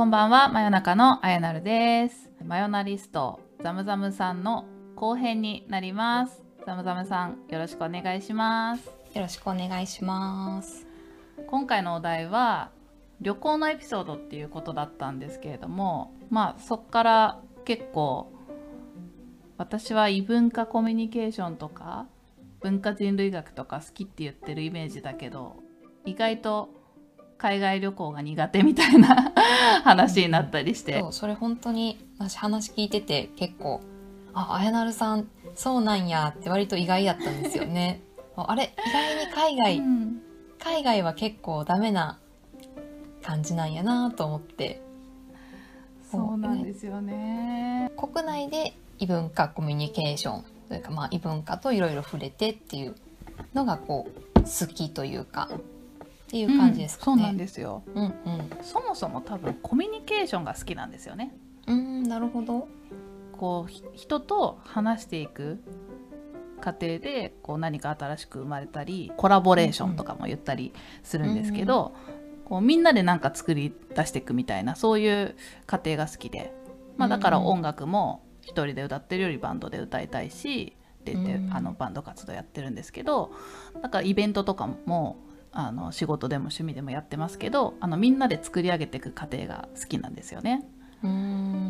こんばんは、真夜中のあやなるです。マヨナリストザムザムさんの後編になります。ザムザムさん、よろしくお願いします。よろしくお願いします。今回のお題は旅行のエピソードっていうことだったんですけれども、まあそっから結構私は異文化コミュニケーションとか文化人類学とか好きって言ってるイメージだけど、意外と海外旅行が苦手みたいな話になったりして、そうそれ本当に私話聞いてて結構ああやなるさんそうなんやって割と意外だったんですよね。ああれ意外に海外、うん。海外は結構ダメな感じなんやなと思って。そうなんですよね。国内で異文化コミュニケーションというかまあ異文化といろいろ触れてっていうのがこう好きというかっていう感じですかね。うんそうなんですよ。うんうんそもそも多分コミュニケーションが好きなんですよね。うーんなるほど。こうひ人と話していく過程でこう何か新しく生まれたりコラボレーションとかも言ったりするんですけど、こうみんなで何か作り出していくみたいなそういう過程が好きで、まあ、だから音楽も一人で歌ってるよりバンドで歌いたいしって言って、うんあのバンド活動やってるんですけどだからイベントとかもあの仕事でも趣味でもやってますけどあのみんなで作り上げていく過程が好きなんですよね。うーん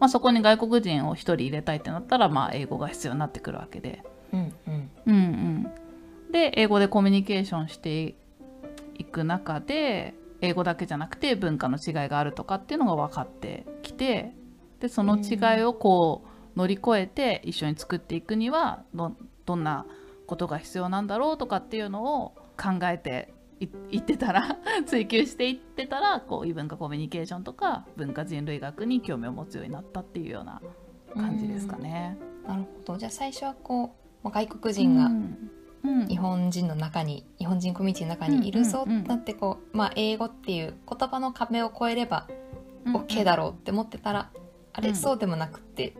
まあ、そこに外国人を1人入れたいってなったら、まあ、英語が必要になってくるわけで、うんうん。うんうん。うん、で英語でコミュニケーションしていく中で英語だけじゃなくて文化の違いがあるとかっていうのが分かってきてでその違いをこう乗り越えて一緒に作っていくにはどどんなことが必要なんだろうとかっていうのを考えていいってたら 追求していってたらこう異文化コミュニケーションとか文化人類学に興味を持つようになったっていうような感じですかね。なるほど。じゃあ最初はこうまあ外国人がうん。うん。日本人の中に、日本人コミュニティの中にいるぞうんうんうん。ってなってこう、まあ、英語っていう言葉の壁を越えればうん OK だろうって思ってたら、あれ、うんそうでもなくって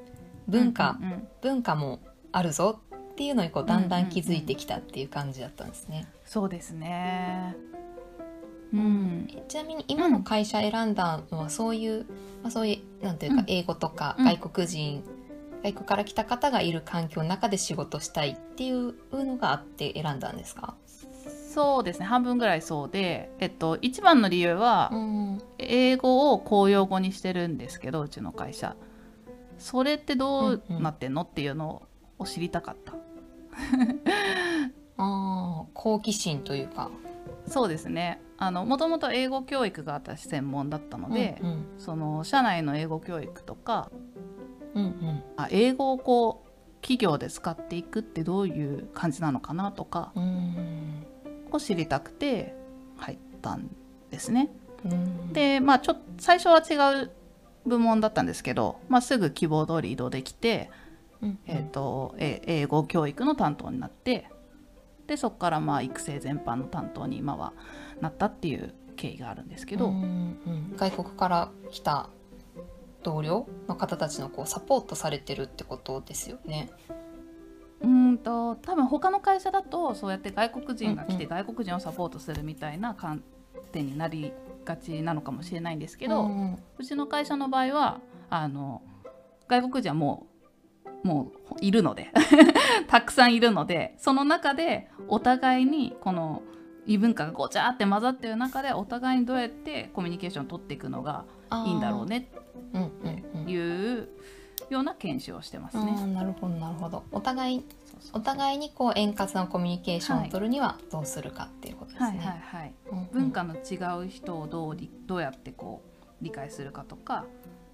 文化、うんうん。文化もあるぞっていうのにこうだんだん気づいてきたっていう感じだったんですね。そうですね。うん、えちなみに今の会社選んだのはそういう、まあ、そういうなんていうかうん。英語とかうん。外国人、外国から来た方がいる環境の中で仕事したいっていうのがあって選んだんですか、そうですね。半分ぐらいそうで、えっと、一番の理由は、うん。英語を公用語にしてるんですけどうちの会社。それってどうなってんの、っていうのを知りたかったああ好奇心というか。そうですね。あのもともと英語教育が私専門だったので、うんその社内の英語教育とかうんうん。あ英語をこう企業で使っていくってどういう感じなのかなとかうん。を知りたくて入ったんですね。うん。でまあちょ最初は違う部門だったんですけど、まあ、すぐ希望通り移動できて、うんえー、とえ英語教育の担当になってでそこからまあ育成全般の担当に今はなったっていう経緯があるんですけど、うんうん外国から来た同僚の方たちのこうサポートされてるってことですよね。うーんと多分他の会社だとそうやって外国人が来てうんう外国人をサポートするみたいな観点になりがちなのかもしれないんですけど、うん。うちの会社の場合はあの外国人はもうもういるので たくさんいるのでその中でお互いにこの異文化がごちゃって混ざってる中でお互いにどうやってコミュニケーションを取っていくのがいいんだろう。ねってうんうんいうような研修をしてますね。なるほどなるほど。お互いお互いにこう円滑なコミュニケーションを取るにはどうするかっていうことですはいはいね。はい、うんうん文化の違う人をどうりどうやってこう理解するかとか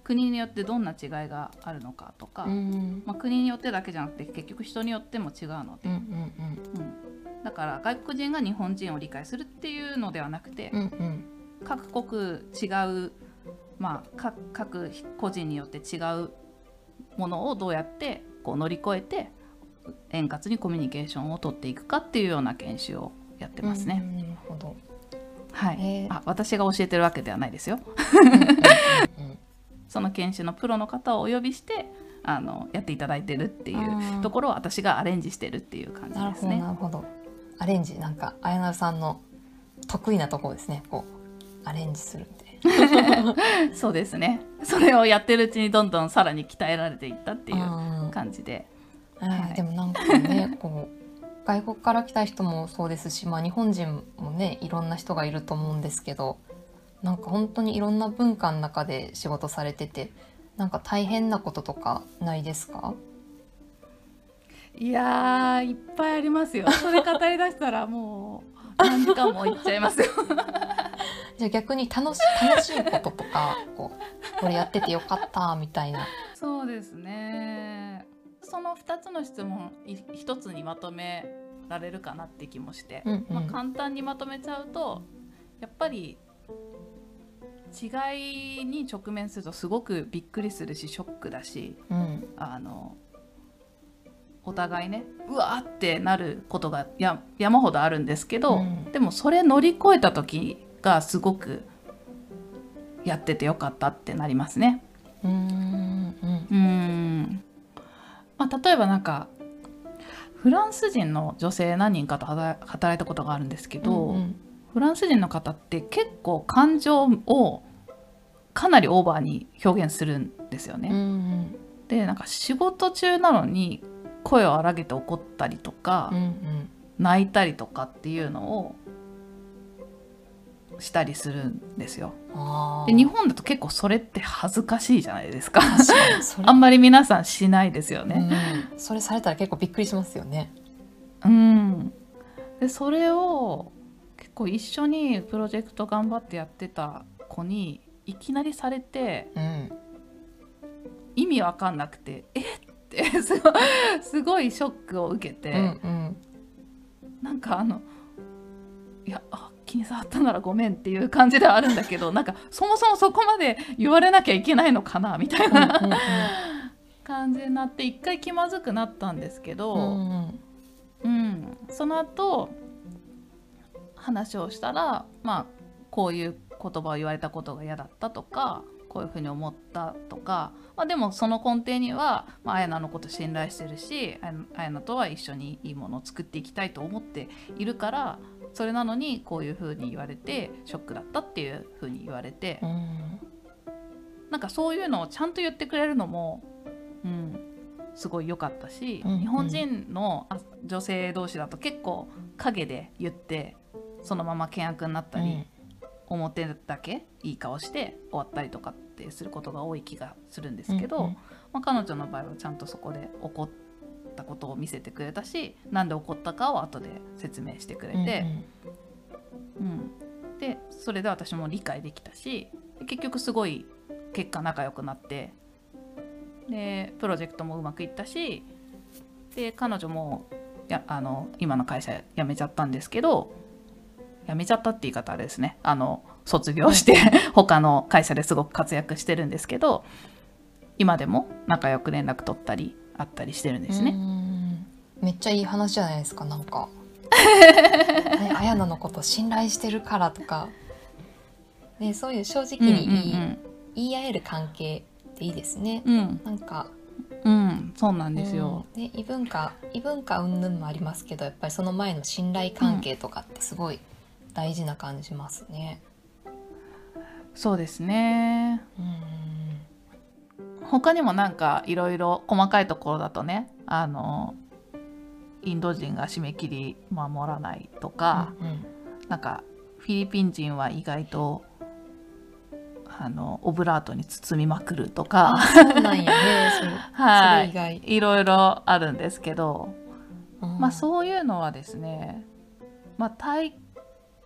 国によってどんな違いがあるのかとか、うん。まあ、国によってだけじゃなくて結局人によっても違うので、うんうんうん。だから外国人が日本人を理解するっていうのではなくて、うんうん。うん各国違う、まあ、各各個人によって違うものをどうやってこう乗り越えて円滑にコミュニケーションを取っていくかっていうような研修をやってますね。うんなるほど。はい、へー。あ私が教えてるわけではないですよ。うんうんうんその研修のプロの方をお呼びしてあのやっていただいてるっていうところを私がアレンジしてるっていう感じですね。なるほど。アレンジなんか綾菜さんの得意なところですね。こうアレンジするって。そうですねそれをやってるうちにどんどんさらに鍛えられていったっていう感じででもなんかね こう外国から来た人もそうですし、まあ、日本人もねいろんな人がいると思うんですけどなんか本当にいろんな文化の中で仕事されててなんか大変なこととかないですか？いやーいっぱいありますよ。それ語りだしたらもう何時間もいっちゃいますよ。じゃあ逆に楽し楽しいこととかこうこれやっててよかったみたいな。そうですね。その2つの質問い1つにまとめられるかなって気もして、うんうん。まあ、簡単にまとめちゃうとやっぱり違いに直面するとすごくびっくりするしショックだしうん。あのお互いねうわーってなることがや山ほどあるんですけど、うん。でもそれ乗り越えた時がすごくやっててよかったってなりますね。うーん。うん。まあ、例えばなんかフランス人の女性何人かと働働いたことがあるんですけど、うんフランス人の方って結構感情をかなりオーバーに表現するんですよね。うんうんでなんか仕事中なのに声を荒げて怒ったりとか、うんうん泣いたりとかっていうのをしたりするんですよ。で日本だと結構それって恥ずかしいじゃないですか。あんまり皆さんしないですよね。うん、それされたら結構びっくりしますよね。うん、でそれを結構一緒にプロジェクト頑張ってやってた子にいきなりされてうん、意味わかんなくて「えっ?」てすごいショックを受けて、うんうんなんかあの「いやあ気に障ったならごめん」っていう感じではあるんだけど なんかそもそもそこまで言われなきゃいけないのかなみたいな、うんうん感じになって一回気まずくなったんですけど。うんうん、その後話をしたらまあこういう言葉を言われたことが嫌だったとかこういうふうに思ったとか、まあ、でもその根底には、まあ、綾菜のこと信頼してるしあや綾菜とは一緒にいいものを作っていきたいと思っているからそれなのにこういうふうに言われてショックだったっていうふうに言われて、うん。なんかそういうのをちゃんと言ってくれるのも、うん、すごい良かったし、うんうん。日本人のあ女性同士だと結構陰で言ってそのまま険悪になったり、表だけいい顔して終わったりとかってすることが多い気がするんですけど、うんうん。まあ、彼女の場合はちゃんとそこで怒ったことを見せてくれたしなんで怒ったかを後で説明してくれて。うん、でそれで私も理解できたし結局すごい結果仲良くなってでプロジェクトもうまくいったしで彼女もやあの今の会社辞めちゃったんですけど辞めちゃったって言い方あれですねあの卒業して 他の会社ですごく活躍してるんですけど今でも仲良く連絡取ったりあったりしてるんですね。うんめっちゃいい話じゃないですかなんか。ね、綾菜のこと信頼してるからとか、ね、そういう正直に言い,、うん言い合える関係っていいですね。うんうんなんかうん、うん、そうなんですよ。うんね、異文化異文化云々もありますけどやっぱりその前の信頼関係とかってすごい大事な感じますね。そうですね。うん。他にもなんかいろいろ細かいところだとねあのインド人が締め切り守らないとか、うんなんかフィリピン人は意外とあのオブラートに包みまくるとか、あそうなんやね。はい。いろいろあるんですけど、うん。まあそういうのはですね、まあ、対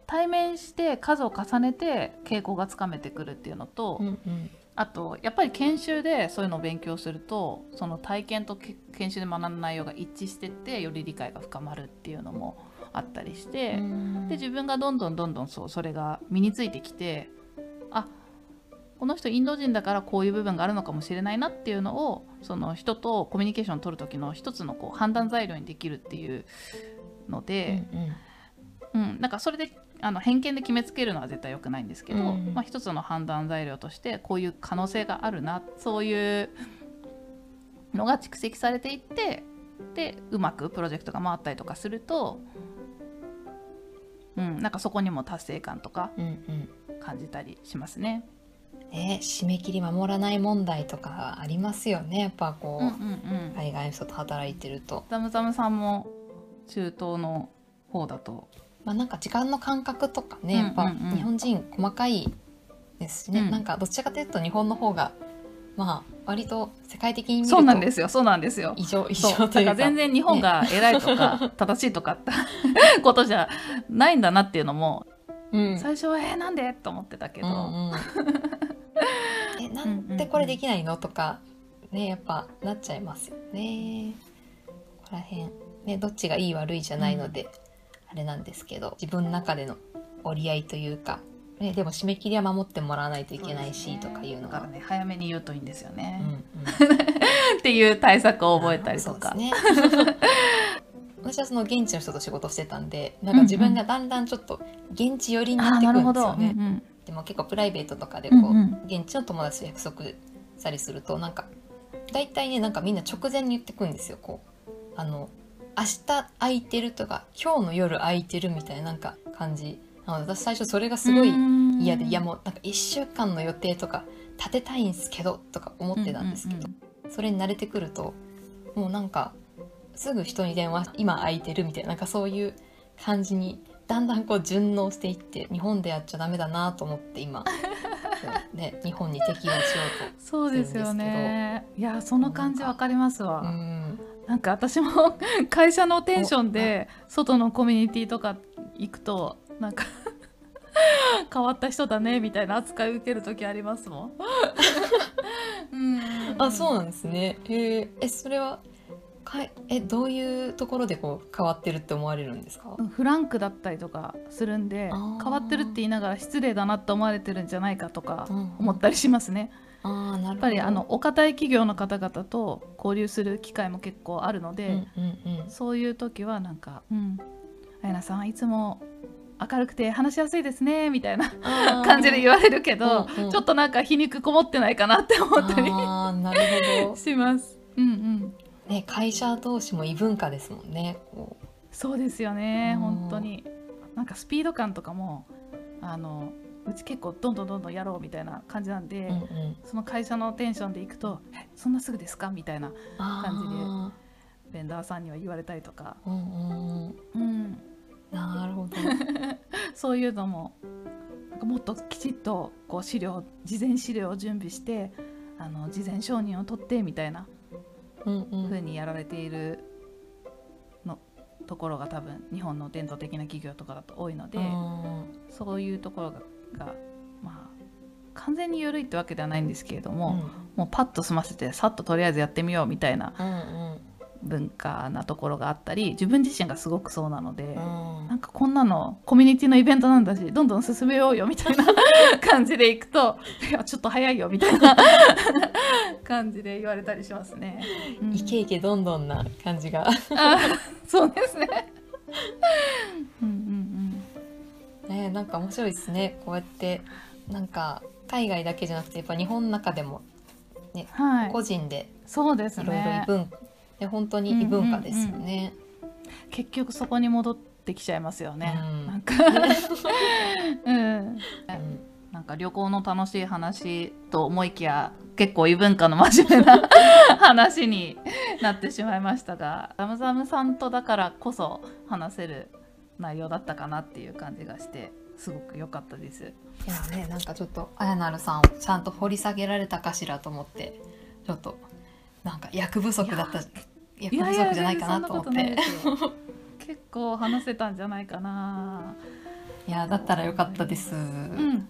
対面して数を重ねて傾向がつかめてくるっていうのと、うんうん。あとやっぱり研修でそういうのを勉強するとその体験とけ研修で学んだ内容が一致してってより理解が深まるっていうのもあったりして、うん。で自分がどんどんどんどんそうそれが身についてきてあこの人インド人だからこういう部分があるのかもしれないなっていうのをその人とコミュニケーションを取る時の一つのこう判断材料にできるっていうので、うんうん。うん、なんかそれであの偏見で決めつけるのは絶対良くないんですけど、うんまあ、一つの判断材料としてこういう可能性があるなそういうのが蓄積されていってでうまくプロジェクトが回ったりとかすると、うん、なんかそこにも達成感とかうんうん感じたりしますね。ね、締め切り守らない問題とかありますよねやっぱこう、うんうんうん。海外の人と働いてると。ザムザムさんも中東の方だとまあ、なんか時間の感覚とかね、うんやっぱうん。うん日本人細かいですしね、うん。なんかどちらかというと日本の方がまあ割と世界的に見るとそうなんですよ。そうなんですよ。異常異常というか。全然日本が偉いとか、正しいとかってことじゃないんだなっていうのもうん。最初は「えー、なんで?」と思ってたけど、うんうん。えなんでこれできないの？とかねやっぱなっちゃいますよね。ここら辺。ねどっちがいい悪いじゃないので、あれなんですけど自分の中での折り合いというか、ね、でも締め切りは守ってもらわないといけないし、とかいうのが。だからね早めに言うといいんですよね、うんうん。っていう対策を覚えたりとか。ね。私はその現地の人と仕事してたんでなんか自分がだんだんちょっと現地寄りになってくるんですよね。うんでも結構プライベートとかでこう、うんうん。現地の友達と約束したりするとなんか大体ねなんかみんな直前に言ってくんですよ。こうあの明日空いてるとか今日の夜空いてるみたいななんか感じなので私最初それがすごい嫌でいやもうなんか1週間の予定とか立てたいんすけどとか思ってたんですけど、それに慣れてくるともうなんかすぐ人に電話今空いてるみたいななんかそういう感じにだんだんこう順応していって日本でやっちゃダメだなと思って今 こうね日本に適応しよそうですよね。いやその感じわかりますわ、うとうんなんか私も 会社のテンションで外のコミュニティとか行くとなんか 変わった人だねみたいな扱い受ける時ありますもん。うん。あそうなんですね。えー。えそれはかいえどういうところでこう変わってるって思われるんですか？フランクだったりとかするんで変わってるって言いながら失礼だなって思われてるんじゃないかとかうん。思ったりしますね。あーなやっぱりあのお堅い企業の方々と交流する機会も結構あるので、うんうんうん。そういう時はなんか「うんあやなさんいつも明るくて話しやすいですね」みたいな 感じで言われるけど、うんうん。ちょっとなんか皮肉こもってないかなって思ったりあーなるほど。します。うんうん。ね会社同士も異文化ですもんねこそうですよねうん本当に。なんかスピード感とかもあのうち結構どんどんどんどんやろうみたいな感じなんで、う、うんうん、その会社のテンションでいくと「えそんなすぐですか?」みたいなあベンダーさんには言われたりとか、ーうんうん。なるほど。そういうのももっときちっとこう資料事前資料を準備してあの事前承認を取ってみたいなうんうにやられているのところが多分日本の伝統的な企業とかだと多いので、うん。そういうところががまあ完全に緩いってわけではないんですけれども、もうパッと済ませてさっととりあえずやってみようみたいなうんうん文化なところがあったり自分自身がすごくそうなので。うんなんかこんなのコミュニティのイベントなんだしどんどん進めようよみたいな 感じでいくといやちょっと早いよみたいな 感じで言われたりしますね。うんイケイケどんどんな感じがあそうですね。うんうんねなんか面白いですねこうやってなんか海外だけじゃなくてやっぱ日本の中でもうん。はい。個人でそうですいろいろ異ね。文で本当に異文化ですよね。結局そこに戻ってきちゃいますよね。うんなんか うん。うんなんか旅行の楽しい話と思いきや結構異文化の真面目な 話になってしまいましたがザムザムさんとだからこそ話せる内容だったかなっていう感じがしてすごく良かったです。いやねなんかちょっとあやなるさんをちゃんと掘り下げられたかしらと思ってちょっとなんか役不足だった役不足じゃないかなと思って結構話せたんじゃないかな。いやだったらよかったです、うん。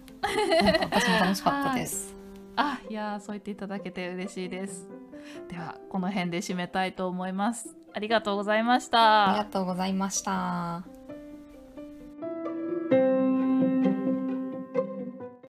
なんか私も楽しかったです、あいやーそう言っていただけて嬉しいです。ではこの辺で締めたいと思います。ありがとうございました。ありがとうございました